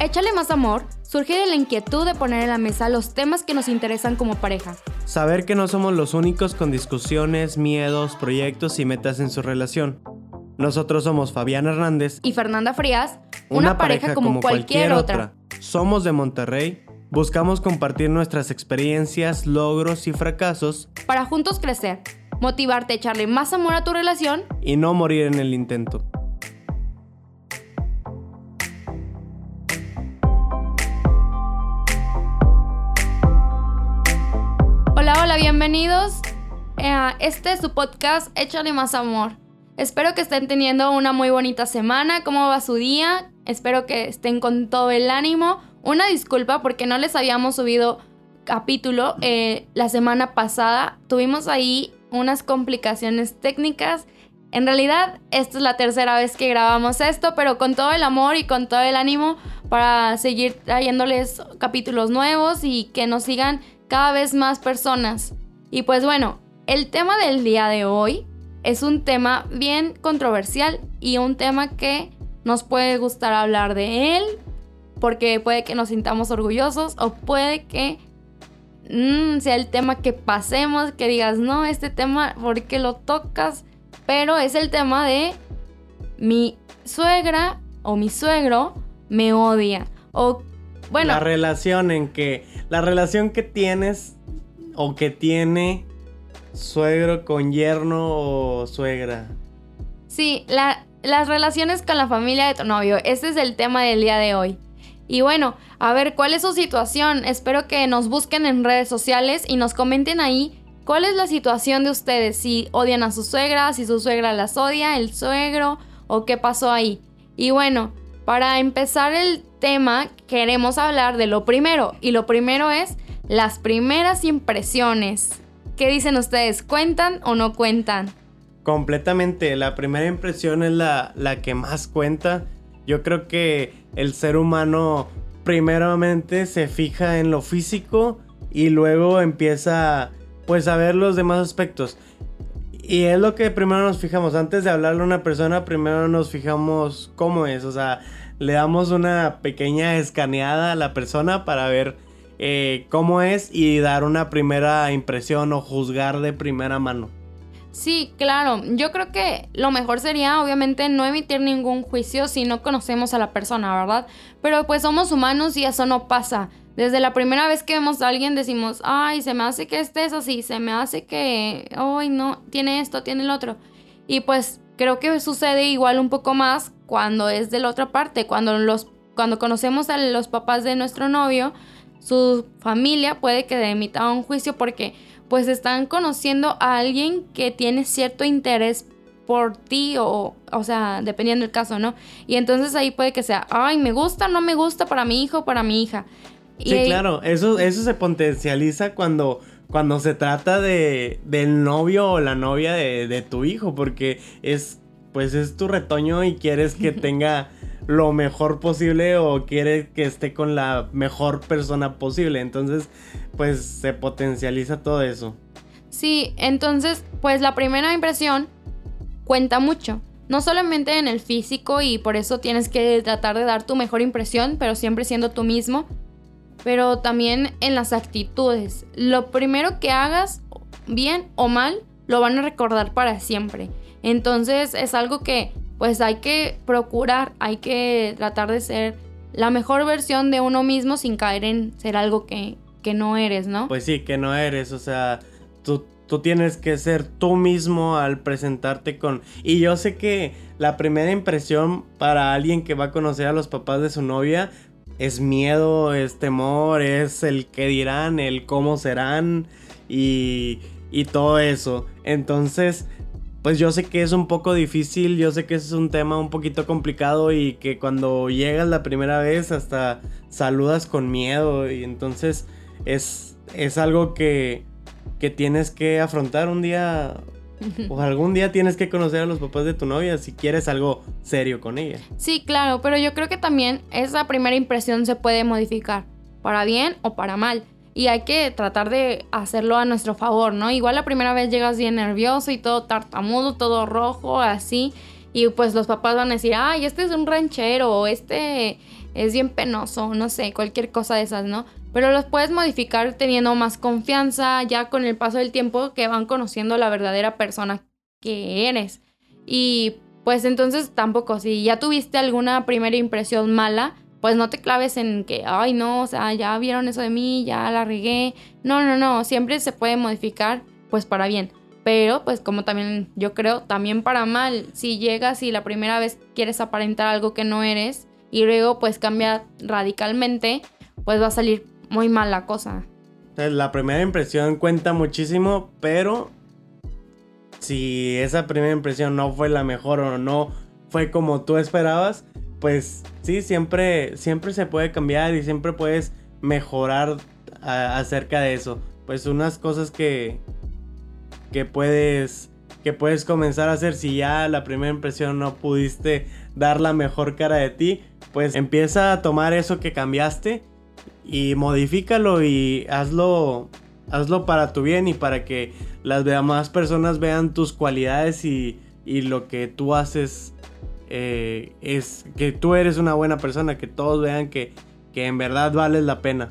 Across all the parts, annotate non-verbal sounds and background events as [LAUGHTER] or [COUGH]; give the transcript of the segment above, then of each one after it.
Échale más amor surge de la inquietud de poner en la mesa los temas que nos interesan como pareja. Saber que no somos los únicos con discusiones, miedos, proyectos y metas en su relación. Nosotros somos Fabián Hernández y Fernanda Frías, una, pareja, como, cualquier, otra. Somos de Monterrey, buscamos compartir nuestras experiencias, logros y fracasos para juntos crecer, motivarte a echarle más amor a tu relación y no morir en el intento. Bienvenidos a este su podcast Échale más amor. Espero que estén teniendo una muy bonita semana. ¿Cómo va su día? Espero que estén con todo el ánimo. Una disculpa porque no les habíamos subido capítulo eh, la semana pasada. Tuvimos ahí unas complicaciones técnicas. En realidad, esta es la tercera vez que grabamos esto, pero con todo el amor y con todo el ánimo para seguir trayéndoles capítulos nuevos y que nos sigan cada vez más personas. Y pues bueno, el tema del día de hoy es un tema bien controversial y un tema que nos puede gustar hablar de él porque puede que nos sintamos orgullosos o puede que mm, sea el tema que pasemos, que digas, no, este tema, ¿por qué lo tocas? Pero es el tema de mi suegra o mi suegro me odia. Bueno. La relación en que la relación que tienes o que tiene suegro con yerno o suegra. Sí, las relaciones con la familia de tu novio. Ese es el tema del día de hoy. Y bueno, a ver, ¿cuál es su situación? Espero que nos busquen en redes sociales y nos comenten ahí cuál es la situación de ustedes. Si odian a su suegra, si su suegra las odia, el suegro o qué pasó ahí. Y bueno, para empezar el tema, queremos hablar de lo primero. Y lo primero es las primeras impresiones. ¿Qué dicen ustedes? ¿Cuentan o no cuentan? Completamente. La primera impresión es la, la que más cuenta. Yo creo que el ser humano primeramente se fija en lo físico y luego empieza pues a ver los demás aspectos. Y es lo que primero nos fijamos. Antes de hablarle a una persona, primero nos fijamos cómo es. O sea, le damos una pequeña escaneada a la persona para ver eh, cómo es y dar una primera impresión o juzgar de primera mano. Sí, claro. Yo creo que lo mejor sería, obviamente, no emitir ningún juicio si no conocemos a la persona, ¿verdad? Pero pues somos humanos y eso no pasa. Desde la primera vez que vemos a alguien decimos, ay, se me hace que este es así, se me hace que, ay, no, tiene esto, tiene el otro. Y pues creo que sucede igual un poco más cuando es de la otra parte, cuando, los, cuando conocemos a los papás de nuestro novio, su familia puede que emita un juicio porque pues están conociendo a alguien que tiene cierto interés por ti o, o sea, dependiendo del caso, ¿no? Y entonces ahí puede que sea, ay, me gusta, no me gusta para mi hijo, para mi hija. Sí, claro, eso, eso se potencializa cuando, cuando se trata de, del novio o la novia de, tu hijo, porque es, pues es tu retoño y quieres que [LAUGHS] tenga lo mejor posible o quieres que esté con la mejor persona posible. Entonces, pues se potencializa todo eso. Sí, entonces, pues la primera impresión cuenta mucho. No solamente en el físico y por eso tienes que tratar de dar tu mejor impresión, pero siempre siendo tú mismo, pero también en las actitudes. Lo primero que hagas, bien o mal, lo van a recordar para siempre. Entonces es algo que pues hay que procurar, hay que tratar de ser la mejor versión de uno mismo sin caer en ser algo que, que no eres, ¿no? Pues sí, que no eres, o sea, tú, tú tienes que ser tú mismo al presentarte con... Y yo sé que la primera impresión para alguien que va a conocer a los papás de su novia es miedo, es temor, es el qué dirán, el cómo serán y, y todo eso. Entonces, pues yo sé que es un poco difícil, yo sé que es un tema un poquito complicado y que cuando llegas la primera vez hasta saludas con miedo y entonces es, es algo que, que tienes que afrontar un día o [LAUGHS] algún día tienes que conocer a los papás de tu novia si quieres algo serio con ella. Sí, claro, pero yo creo que también esa primera impresión se puede modificar, para bien o para mal. Y hay que tratar de hacerlo a nuestro favor, ¿no? Igual la primera vez llegas bien nervioso y todo tartamudo, todo rojo, así. y pues los papás van a decir, ay, este es un ranchero, o este es bien penoso, no sé, cualquier cosa de esas, ¿no? Pero los puedes modificar teniendo más confianza ya con el paso del tiempo que van conociendo la verdadera persona que eres. Y pues entonces tampoco, si ya tuviste alguna primera impresión mala, pues no te claves en que, ay no, o sea, ya vieron eso de mí, ya la regué. No, no, no, siempre se puede modificar pues para bien. Pero pues como también yo creo, también para mal, si llegas y la primera vez quieres aparentar algo que no eres y luego pues cambia radicalmente, pues va a salir muy mal la cosa. La primera impresión cuenta muchísimo, pero si esa primera impresión no fue la mejor o no fue como tú esperabas, pues sí, siempre, siempre se puede cambiar y siempre puedes mejorar acerca de eso. Pues unas cosas que, que puedes que puedes comenzar a hacer si ya la primera impresión no pudiste dar la mejor cara de ti, pues empieza a tomar eso que cambiaste y modifícalo y hazlo hazlo para tu bien y para que las demás personas vean tus cualidades y, y lo que tú haces eh, es que tú eres una buena persona, que todos vean que, que en verdad vales la pena.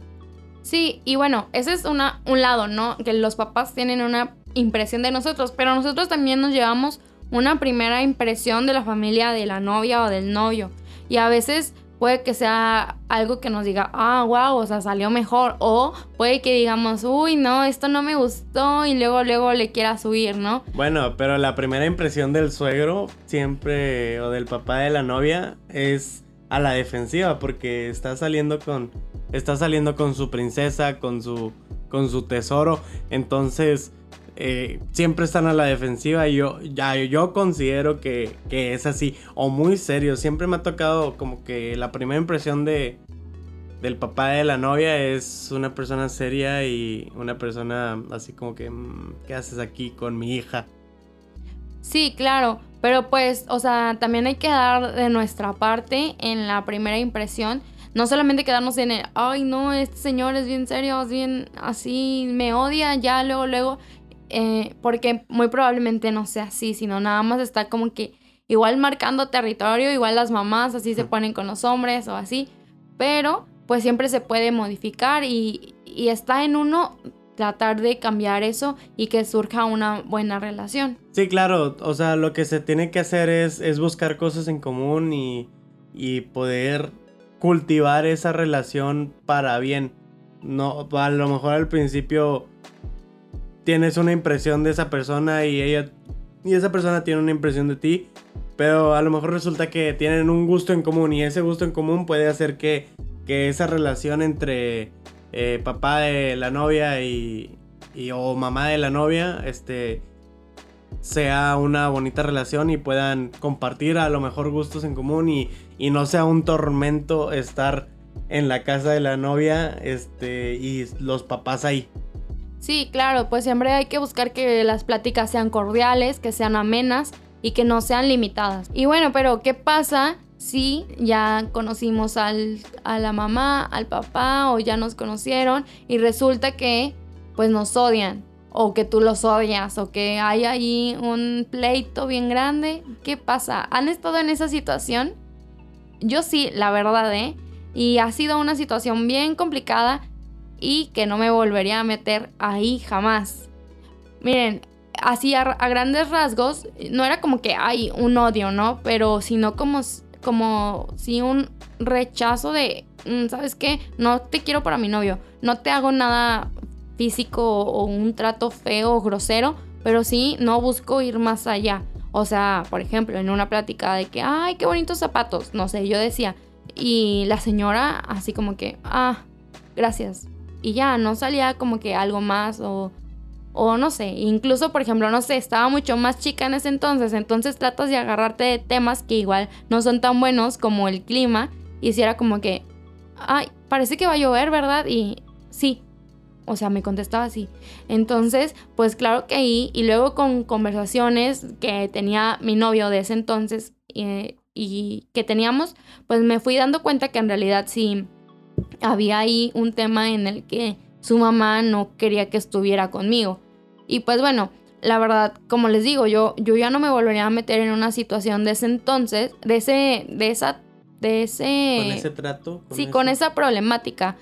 Sí, y bueno, ese es una, un lado, ¿no? Que los papás tienen una impresión de nosotros, pero nosotros también nos llevamos una primera impresión de la familia de la novia o del novio. Y a veces puede que sea algo que nos diga, ah, wow, o sea, salió mejor. O puede que digamos, uy, no, esto no me gustó y luego, luego le quiera subir, ¿no? Bueno, pero la primera impresión del suegro siempre, o del papá de la novia, es a la defensiva porque está saliendo con, está saliendo con su princesa, con su, con su tesoro. Entonces, eh, siempre están a la defensiva y yo, ya, yo considero que, es así, o muy serio. Siempre me ha tocado como que la primera impresión de, del papá de la novia es una persona seria y una persona así como que, mm, ¿qué haces aquí con mi hija? Sí, claro, pero pues, o sea, también hay que dar de nuestra parte en la primera impresión. No solamente quedarnos en el, ay, no, este señor es bien serio, es bien así, me odia, ya luego, luego. Eh, porque muy probablemente no sea así, sino nada más está como que igual marcando territorio, igual las mamás así se ponen con los hombres o así, pero pues siempre se puede modificar y, y está en uno tratar de cambiar eso y que surja una buena relación. Sí, claro, o sea, lo que se tiene que hacer es, es buscar cosas en común y, y poder cultivar esa relación para bien. No, a lo mejor al principio tienes una impresión de esa persona y ella y esa persona tiene una impresión de ti, pero a lo mejor resulta que tienen un gusto en común y ese gusto en común puede hacer que, que esa relación entre eh, papá de la novia y, y, o mamá de la novia este sea una bonita relación y puedan compartir a lo mejor gustos en común y, y no sea un tormento estar en la casa de la novia este y los papás ahí. Sí, claro, pues siempre hay que buscar que las pláticas sean cordiales, que sean amenas y que no sean limitadas. Y bueno, pero ¿qué pasa si ya conocimos al, a la mamá, al papá o ya nos conocieron y resulta que pues nos odian? O que tú los odias, o que hay ahí un pleito bien grande. ¿Qué pasa? ¿Han estado en esa situación? Yo sí, la verdad, ¿eh? Y ha sido una situación bien complicada y que no me volvería a meter ahí jamás. Miren, así a, grandes rasgos, no era como que hay un odio, ¿no? Pero sino como, como si un rechazo de, mm, ¿sabes qué? No te quiero para mi novio, no te hago nada físico o un trato feo o grosero, pero sí no busco ir más allá. O sea, por ejemplo, en una plática de que, ay, qué bonitos zapatos, no sé, yo decía, y la señora así como que, ah, gracias, y ya, no salía como que algo más o, o no sé, incluso por ejemplo, no sé, estaba mucho más chica en ese entonces, entonces tratas de agarrarte de temas que igual no son tan buenos como el clima y si era como que, ay, parece que va a llover, ¿verdad? Y sí, o sea, me contestaba así. Entonces, pues claro que ahí, y luego con conversaciones que tenía mi novio de ese entonces eh, y que teníamos, pues me fui dando cuenta que en realidad sí había ahí un tema en el que su mamá no quería que estuviera conmigo. Y pues bueno, la verdad, como les digo, yo, yo ya no me volvería a meter en una situación de ese entonces, de ese, de esa, de ese... Con ese trato. sí, con esa problemática,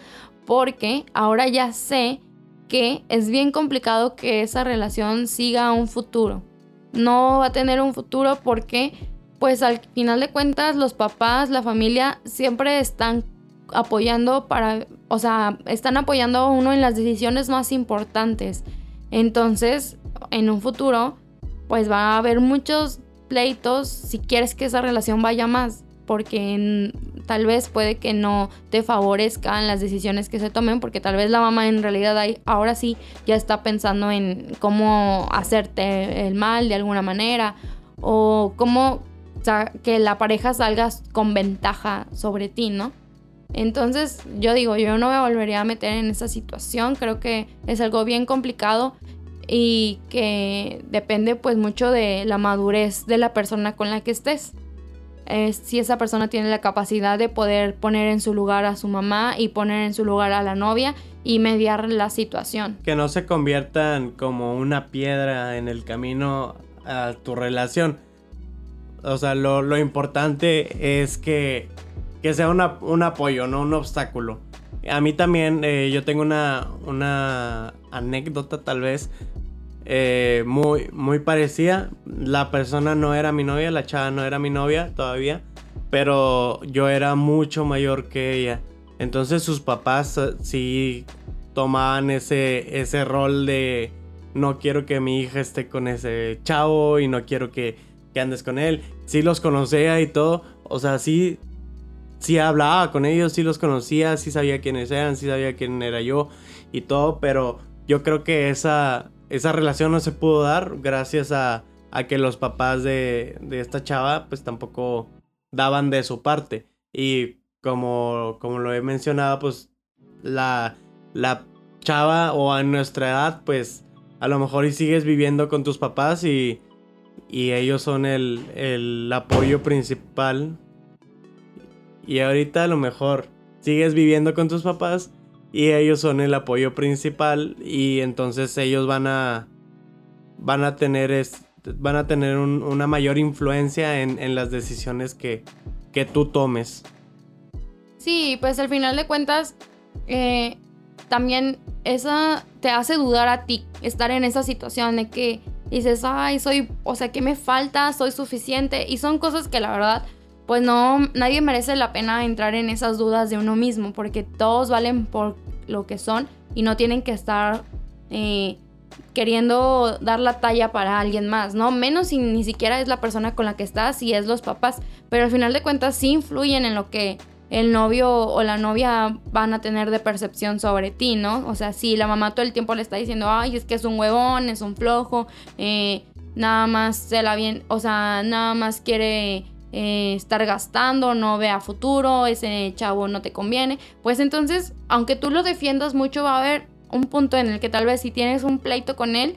porque ahora ya sé que es bien complicado que esa relación siga un futuro. No va a tener un futuro porque, pues al final de cuentas, los papás, la familia, siempre están apoyando para, o sea, están apoyando a uno en las decisiones más importantes. Entonces, en un futuro, pues va a haber muchos pleitos si quieres que esa relación vaya más, porque tal vez puede que no te favorezcan las decisiones que se tomen, porque tal vez la mamá en realidad ahora sí ya está pensando en cómo hacerte el mal de alguna manera, o cómo que la pareja salga con ventaja sobre ti, ¿no? Entonces yo digo, yo no me volvería a meter en esa situación, creo que es algo bien complicado y que depende pues mucho de la madurez de la persona con la que estés. si esa persona tiene la capacidad de poder poner en su lugar a su mamá y poner en su lugar a la novia y mediar la situación. Que no se conviertan como una piedra en el camino a tu relación. O sea, lo, lo importante es que que sea un apoyo, no un obstáculo. A mí también, eh, yo tengo una, una anécdota tal vez eh, muy, muy parecida. La persona no era mi novia, la chava no era mi novia todavía, pero yo era mucho mayor que ella. Entonces sus papás eh, sí tomaban ese, ese rol de no quiero que mi hija esté con ese chavo y no quiero que, que andes con él. Sí los conocía y todo. O sea, sí sí hablaba con ellos, sí los conocía, sí sabía quiénes eran, sí sabía quién era yo y todo, pero yo creo que esa, esa relación no se pudo dar gracias a, que los papás de, esta chava pues tampoco daban de su parte. Y como, como lo he mencionado, pues la, la chava o a nuestra edad pues a lo mejor y sigues viviendo con tus papás y, y ellos son el, el apoyo principal y ahorita a lo mejor sigues viviendo con tus papás y ellos son el apoyo principal y entonces ellos van a van a tener van a tener una mayor influencia en, las decisiones que, que, tú tomes. Sí, pues al final de cuentas eh, también esa te hace dudar a ti estar en esa situación de que dices, ay, soy, o sea, ¿qué me falta? Soy suficiente. Y son cosas que la verdad pues no, nadie merece la pena entrar en esas dudas de uno mismo, porque todos valen por lo que son y no tienen que estar eh, queriendo dar la talla para alguien más, ¿no? Menos si ni siquiera es la persona con la que estás, y es los papás, pero al final de cuentas sí influyen en lo que el novio o la novia van a tener de percepción sobre ti, ¿no? O sea, si la mamá todo el tiempo le está diciendo, ay, es que es un huevón, es un flojo, eh, nada más se la bien, o sea, nada más quiere eh, estar gastando, no ve a futuro, ese chavo no te conviene, pues entonces, aunque tú lo defiendas mucho, va a haber un punto en el que tal vez si tienes un pleito con él,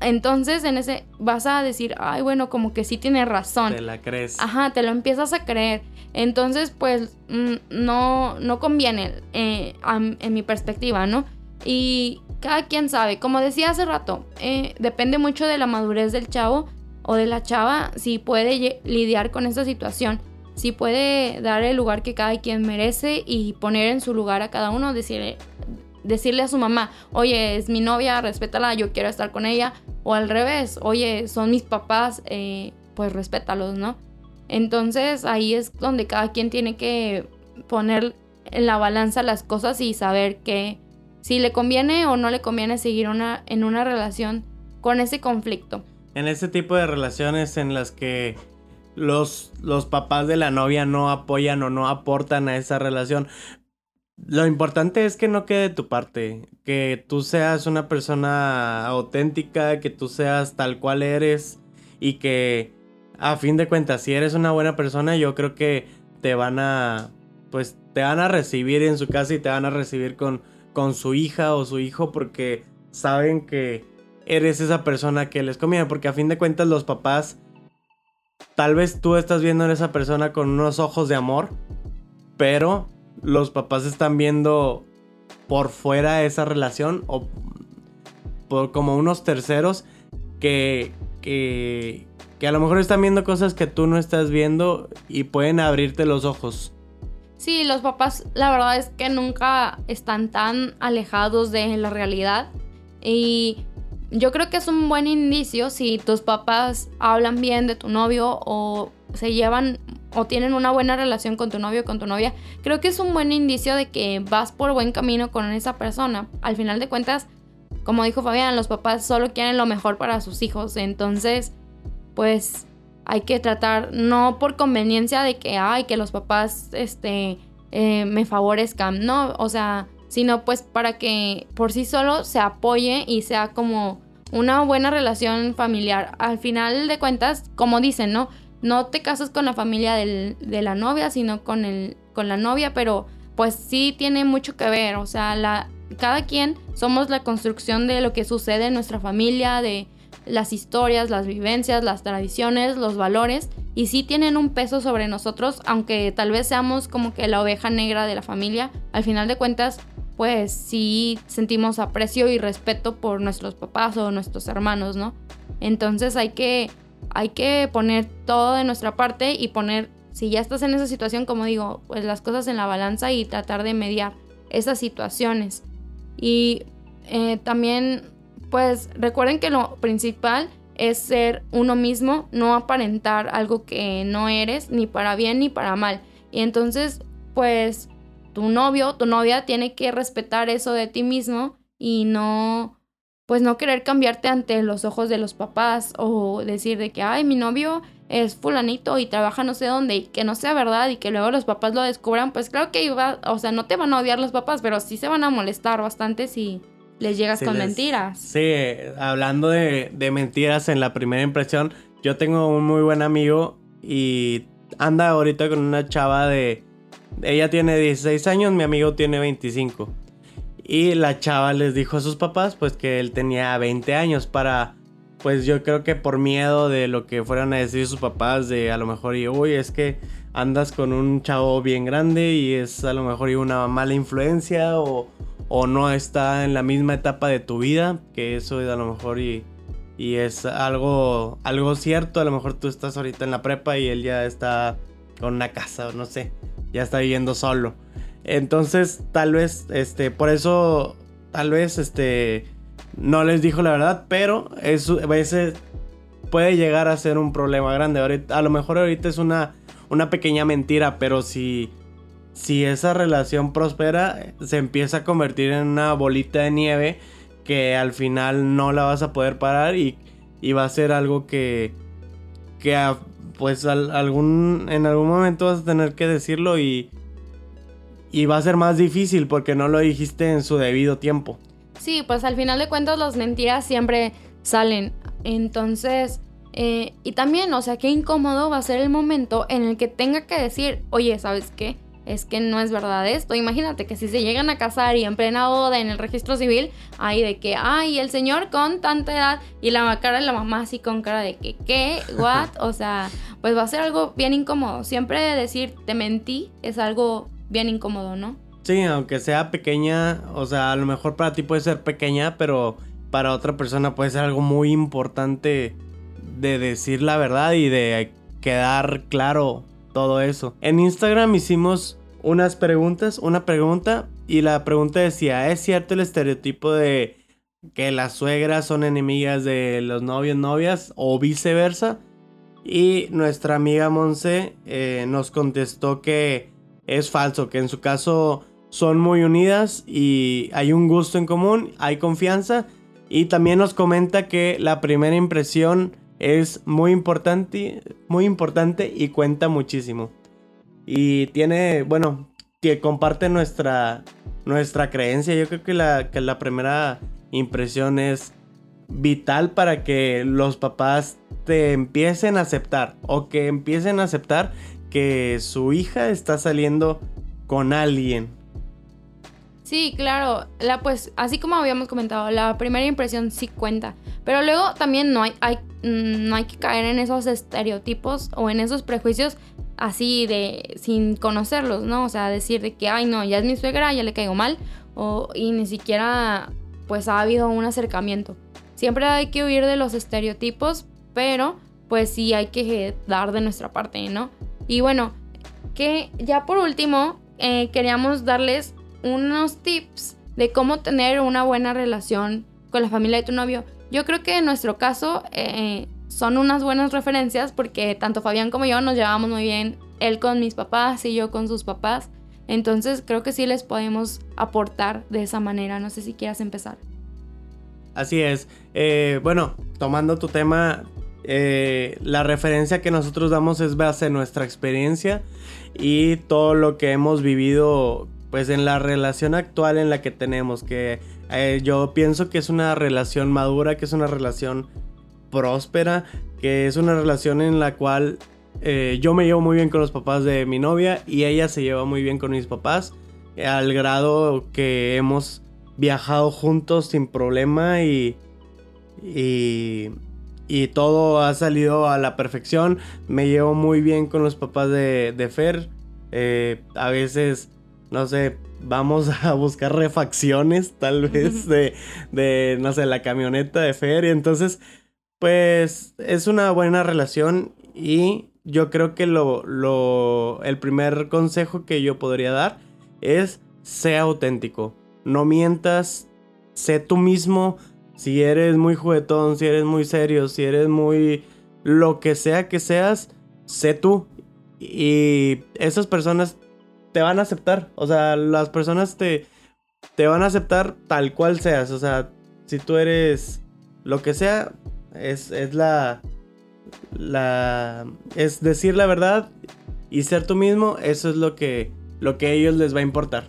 entonces en ese vas a decir, ay, bueno, como que sí tiene razón. Te la crees. Ajá, te lo empiezas a creer. Entonces, pues mm, no, no conviene eh, en mi perspectiva, ¿no? Y cada quien sabe, como decía hace rato, eh, depende mucho de la madurez del chavo o de la chava si puede lidiar con esta situación, si puede dar el lugar que cada quien merece y poner en su lugar a cada uno, decirle, decirle a su mamá, oye, es mi novia, respétala, yo quiero estar con ella, o al revés, oye, son mis papás, eh, pues respétalos, ¿no? Entonces ahí es donde cada quien tiene que poner en la balanza las cosas y saber que si le conviene o no le conviene seguir una, en una relación con ese conflicto en ese tipo de relaciones en las que los, los papás de la novia no apoyan o no aportan a esa relación. Lo importante es que no quede de tu parte, que tú seas una persona auténtica, que tú seas tal cual eres y que a fin de cuentas si eres una buena persona yo creo que te van a pues te van a recibir en su casa y te van a recibir con con su hija o su hijo porque saben que eres esa persona que les conviene. Porque a fin de cuentas los papás, tal vez tú estás viendo a esa persona con unos ojos de amor, pero los papás están viendo por fuera esa relación o por como unos terceros que, que, que a lo mejor están viendo cosas que tú no estás viendo y pueden abrirte los ojos. Sí, los papás la verdad es que nunca están tan alejados de la realidad y yo creo que es un buen indicio si tus papás hablan bien de tu novio o se llevan o tienen una buena relación con tu novio o con tu novia. Creo que es un buen indicio de que vas por buen camino con esa persona. Al final de cuentas, como dijo Fabián, los papás solo quieren lo mejor para sus hijos. Entonces, pues hay que tratar, no por conveniencia de que, ay, que los papás, este, eh, me favorezcan, no, o sea, sino pues para que por sí solo se apoye y sea como una buena relación familiar. Al final de cuentas, como dicen, ¿no? No te casas con la familia de la novia, sino con, el, con la novia, pero pues sí tiene mucho que ver, o sea, la, cada quien somos la construcción de lo que sucede en nuestra familia, de las historias, las vivencias, las tradiciones, los valores, y sí tienen un peso sobre nosotros, aunque tal vez seamos como que la oveja negra de la familia, al final de cuentas, pues sí sentimos aprecio y respeto por nuestros papás o nuestros hermanos, ¿no? Entonces hay que, hay que poner todo de nuestra parte y poner, si ya estás en esa situación, como digo, pues las cosas en la balanza y tratar de mediar esas situaciones. Y eh, también, pues recuerden que lo principal es ser uno mismo, no aparentar algo que no eres, ni para bien ni para mal. Y entonces, pues tu novio, tu novia tiene que respetar eso de ti mismo y no, pues no querer cambiarte ante los ojos de los papás o decir de que, ay, mi novio es fulanito y trabaja no sé dónde y que no sea verdad y que luego los papás lo descubran, pues claro que iba, o sea, no te van a odiar los papás, pero sí se van a molestar bastante si les llegas con mentiras. Sí, hablando de, de mentiras en la primera impresión, yo tengo un muy buen amigo y anda ahorita con una chava de... Ella tiene 16 años, mi amigo tiene 25. Y la chava les dijo a sus papás pues que él tenía 20 años para pues yo creo que por miedo de lo que fueran a decir sus papás, de a lo mejor, y uy, es que andas con un chavo bien grande y es a lo mejor una mala influencia o, o no está en la misma etapa de tu vida, que eso es a lo mejor y, y es algo, algo cierto, a lo mejor tú estás ahorita en la prepa y él ya está con una casa o no sé, ya está viviendo solo. Entonces, tal vez, este, por eso, tal vez, este, no les dijo la verdad, pero eso, ese puede llegar a ser un problema grande. a lo mejor ahorita es una, una pequeña mentira, pero si, si esa relación prospera, se empieza a convertir en una bolita de nieve que al final no la vas a poder parar y, y va a ser algo que, que pues algún, en algún momento vas a tener que decirlo y, y va a ser más difícil porque no lo dijiste en su debido tiempo. Sí, pues al final de cuentas las mentiras siempre salen. Entonces, eh, y también, o sea, qué incómodo va a ser el momento en el que tenga que decir, oye, ¿sabes qué? Es que no es verdad esto. Imagínate que si se llegan a casar y en plena boda en el registro civil, hay de que, ay, el señor con tanta edad y la cara de la mamá así con cara de que, ¿qué? ¿What? O sea, pues va a ser algo bien incómodo. Siempre decir, te mentí, es algo bien incómodo, ¿no? Sí, aunque sea pequeña, o sea, a lo mejor para ti puede ser pequeña, pero para otra persona puede ser algo muy importante de decir la verdad y de quedar claro todo eso. En Instagram hicimos unas preguntas, una pregunta y la pregunta decía, ¿es cierto el estereotipo de que las suegras son enemigas de los novios, novias o viceversa? Y nuestra amiga Monse eh, nos contestó que es falso, que en su caso son muy unidas y hay un gusto en común, hay confianza y también nos comenta que la primera impresión es muy importante, muy importante y cuenta muchísimo. Y tiene, bueno, que comparte nuestra, nuestra creencia. Yo creo que la, la primera impresión es vital para que los papás te empiecen a aceptar o que empiecen a aceptar que su hija está saliendo con alguien Sí, claro, la pues así como habíamos comentado, la primera impresión sí cuenta, pero luego también no hay, mm, no hay que caer en esos estereotipos o en esos prejuicios así de sin conocerlos, ¿no? O sea, decir de que ay no, ya es mi suegra, ya le caigo mal o y ni siquiera pues ha habido un acercamiento. siempre hay que huir de los estereotipos, pero pues sí hay que dar de nuestra parte, ¿no? Y bueno, que ya por último eh, queríamos darles unos tips de cómo tener una buena relación con la familia de tu novio. Yo creo que en nuestro caso eh, son unas buenas referencias porque tanto Fabián como yo nos llevamos muy bien, él con mis papás y yo con sus papás. Entonces creo que sí les podemos aportar de esa manera. No sé si quieras empezar. Así es. Eh, bueno, tomando tu tema, eh, la referencia que nosotros damos es base en nuestra experiencia y todo lo que hemos vivido pues en la relación actual en la que tenemos que eh, yo pienso que es una relación madura que es una relación próspera que es una relación en la cual eh, yo me llevo muy bien con los papás de mi novia y ella se lleva muy bien con mis papás al grado que hemos viajado juntos sin problema y, y y todo ha salido a la perfección. Me llevo muy bien con los papás de, Fer. Eh, a veces, no sé, vamos [LAUGHS] a buscar refacciones tal vez de, de, no sé, la camioneta de Fer. Y entonces, pues es una buena relación y yo creo que lo, el primer consejo que yo podría dar es sea auténtico. No mientas, sé tú mismo, si eres muy juguetón, si eres muy serio, si eres muy lo que sea que seas, sé tú. Y esas personas te van a aceptar. O sea, las personas te, te van a aceptar tal cual seas. O sea, si tú eres lo que sea, es, es la, la. Es decir la verdad y ser tú mismo. Eso es lo que, lo que a ellos les va a importar.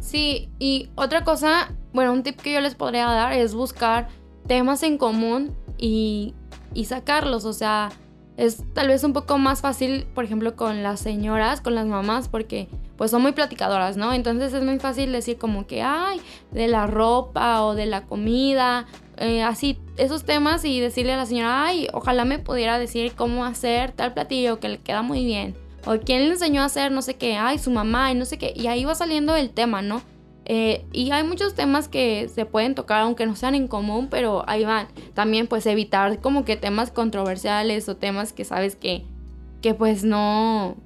Sí, y otra cosa, bueno, un tip que yo les podría dar es buscar temas en común y, y sacarlos, o sea, es tal vez un poco más fácil, por ejemplo, con las señoras, con las mamás, porque pues son muy platicadoras, ¿no? Entonces es muy fácil decir como que, ay, de la ropa o de la comida, eh, así, esos temas y decirle a la señora, ay, ojalá me pudiera decir cómo hacer tal platillo que le queda muy bien o quién le enseñó a hacer no sé qué, ay, su mamá y no sé qué, y ahí va saliendo el tema, ¿no? Eh, y hay muchos temas que se pueden tocar aunque no sean en común, pero ahí van. También pues evitar como que temas controversiales o temas que sabes que, que pues no,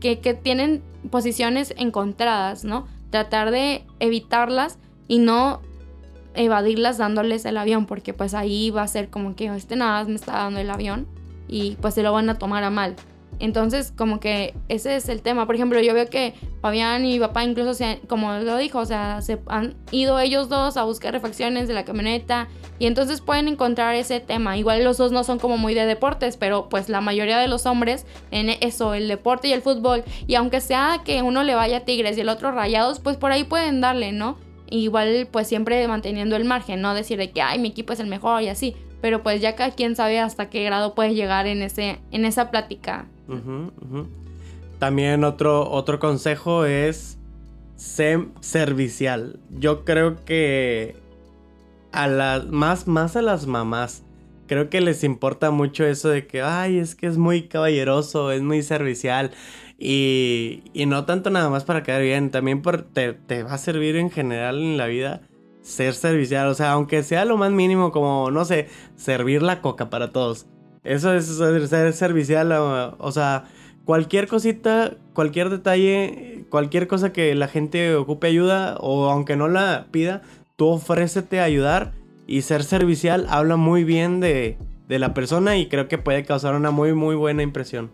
que, que tienen posiciones encontradas, ¿no? Tratar de evitarlas y no evadirlas dándoles el avión, porque pues ahí va a ser como que este nada me está dando el avión y pues se lo van a tomar a mal. Entonces, como que ese es el tema. Por ejemplo, yo veo que Fabián y mi papá incluso, como lo dijo, o sea, se han ido ellos dos a buscar refacciones de la camioneta y entonces pueden encontrar ese tema. Igual los dos no son como muy de deportes, pero pues la mayoría de los hombres en eso, el deporte y el fútbol. Y aunque sea que uno le vaya Tigres y el otro Rayados, pues por ahí pueden darle, ¿no? Igual pues siempre manteniendo el margen, no decir de que, ay, mi equipo es el mejor y así. Pero pues ya cada quien sabe hasta qué grado puede llegar en, ese, en esa plática también otro, otro consejo es ser servicial. Yo creo que a las más, más a las mamás. Creo que les importa mucho eso de que, ay, es que es muy caballeroso, es muy servicial. Y, y no tanto nada más para quedar bien, también te, te va a servir en general en la vida ser servicial. O sea, aunque sea lo más mínimo, como, no sé, servir la coca para todos. Eso es ser servicial, o sea, cualquier cosita, cualquier detalle, cualquier cosa que la gente ocupe ayuda o aunque no la pida, tú ofrécete a ayudar y ser servicial habla muy bien de, de la persona y creo que puede causar una muy muy buena impresión.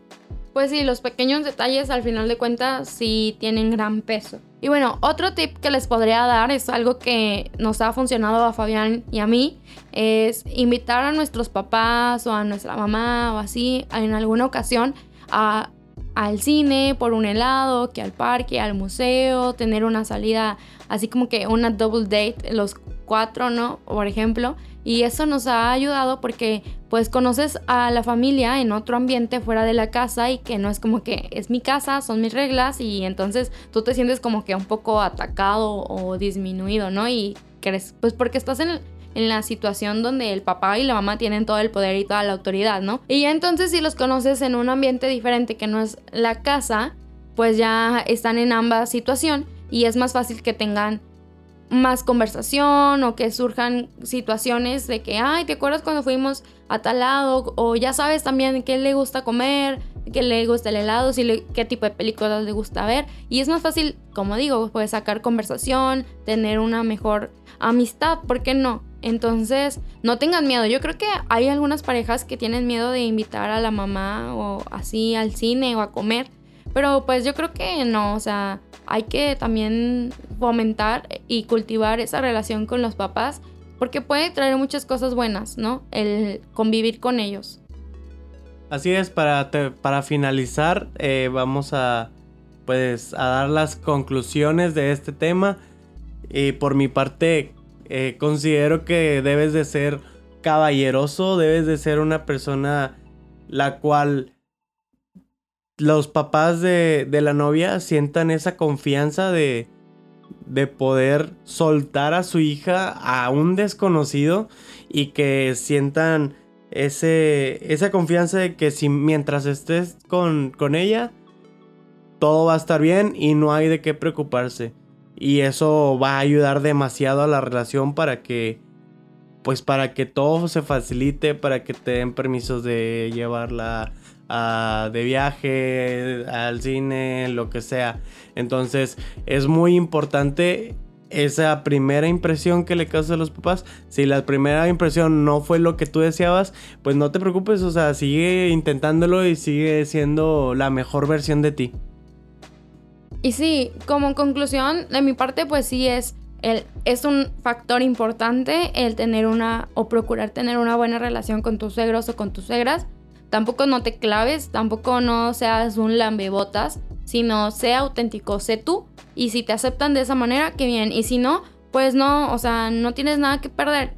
Pues sí, los pequeños detalles al final de cuentas sí tienen gran peso. Y bueno, otro tip que les podría dar es algo que nos ha funcionado a Fabián y a mí, es invitar a nuestros papás o a nuestra mamá o así en alguna ocasión a, al cine por un helado, que al parque, al museo, tener una salida así como que una double date, los cuatro, ¿no? Por ejemplo. Y eso nos ha ayudado porque pues conoces a la familia en otro ambiente fuera de la casa y que no es como que es mi casa, son mis reglas y entonces tú te sientes como que un poco atacado o disminuido, ¿no? Y crees, pues porque estás en, en la situación donde el papá y la mamá tienen todo el poder y toda la autoridad, ¿no? Y entonces si los conoces en un ambiente diferente que no es la casa, pues ya están en ambas situación y es más fácil que tengan más conversación o que surjan situaciones de que, ay, ¿te acuerdas cuando fuimos a tal lado? O ya sabes también qué le gusta comer, qué le gusta el helado, si qué tipo de películas le gusta ver. Y es más fácil, como digo, pues sacar conversación, tener una mejor amistad, ¿por qué no? Entonces, no tengan miedo. Yo creo que hay algunas parejas que tienen miedo de invitar a la mamá o así al cine o a comer. Pero pues yo creo que no, o sea, hay que también fomentar y cultivar esa relación con los papás porque puede traer muchas cosas buenas, ¿no? El convivir con ellos. Así es, para, para finalizar, eh, vamos a pues a dar las conclusiones de este tema. Y por mi parte, eh, considero que debes de ser caballeroso, debes de ser una persona la cual los papás de, la novia sientan esa confianza de, de poder soltar a su hija a un desconocido y que sientan ese, esa confianza de que si mientras estés con, con ella, todo va a estar bien y no hay de qué preocuparse. Y eso va a ayudar demasiado a la relación para que, pues para que todo se facilite, para que te den permisos de llevarla de viaje, al cine, lo que sea. Entonces es muy importante esa primera impresión que le causa a los papás. Si la primera impresión no fue lo que tú deseabas, pues no te preocupes, o sea, sigue intentándolo y sigue siendo la mejor versión de ti. Y sí, como conclusión, de mi parte, pues sí es, el, es un factor importante el tener una o procurar tener una buena relación con tus suegros o con tus suegras tampoco no te claves, tampoco no seas un lambebotas, sino sea auténtico, sé tú. Y si te aceptan de esa manera, qué bien. Y si no, pues no, o sea, no tienes nada que perder.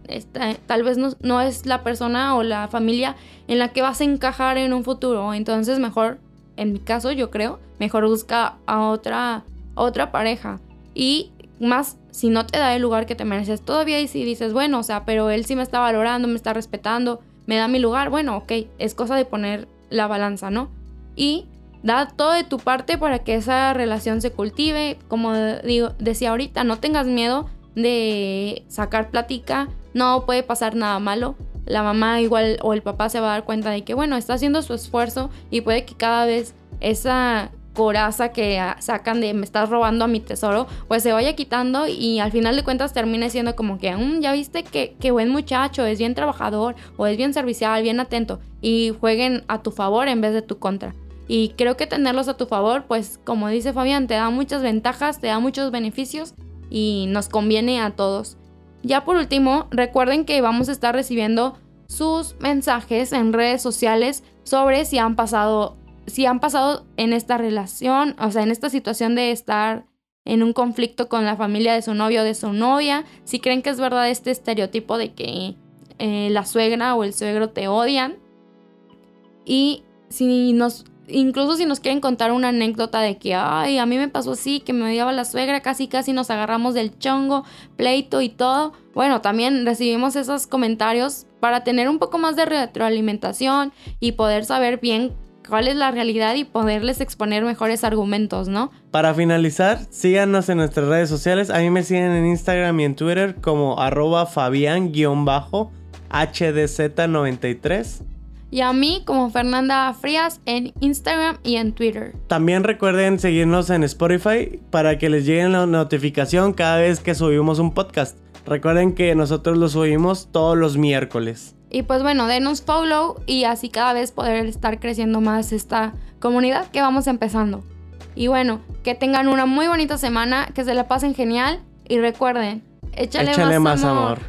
tal vez no, es la persona o la familia en la que vas a encajar en un futuro. Entonces mejor, en mi caso yo creo, mejor busca a otra, otra pareja. Y más si no te da el lugar que te mereces todavía y si dices, bueno, o sea, pero él sí me está valorando, me está respetando me da mi lugar, bueno, ok, es cosa de poner la balanza, ¿no? Y da todo de tu parte para que esa relación se cultive. Como digo, decía ahorita, no tengas miedo de sacar plática, no puede pasar nada malo. La mamá igual o el papá se va a dar cuenta de que, bueno, está haciendo su esfuerzo y puede que cada vez esa coraza que sacan de me estás robando a mi tesoro, pues se vaya quitando y al final de cuentas termine siendo como que, mm, ya viste que, que buen muchacho, es bien trabajador o es bien servicial, bien atento y jueguen a tu favor en vez de tu contra. Y creo que tenerlos a tu favor, pues como dice Fabián, te da muchas ventajas, te da muchos beneficios y nos conviene a todos. Ya por último, recuerden que vamos a estar recibiendo sus mensajes en redes sociales sobre si han pasado si han pasado en esta relación, o sea, en esta situación de estar en un conflicto con la familia de su novio o de su novia, si creen que es verdad este estereotipo de que eh, la suegra o el suegro te odian. Y si nos, incluso si nos quieren contar una anécdota de que, ay, a mí me pasó así, que me odiaba la suegra, casi casi nos agarramos del chongo, pleito y todo. Bueno, también recibimos esos comentarios para tener un poco más de retroalimentación y poder saber bien cuál es la realidad y poderles exponer mejores argumentos, ¿no? Para finalizar, síganos en nuestras redes sociales. A mí me siguen en Instagram y en Twitter como arroba fabián-hdz93. Y a mí como Fernanda Frías en Instagram y en Twitter. También recuerden seguirnos en Spotify para que les llegue la notificación cada vez que subimos un podcast. Recuerden que nosotros lo subimos todos los miércoles. Y pues bueno, denos follow y así cada vez poder estar creciendo más esta comunidad que vamos empezando. Y bueno, que tengan una muy bonita semana, que se la pasen genial y recuerden, échale, más, amor.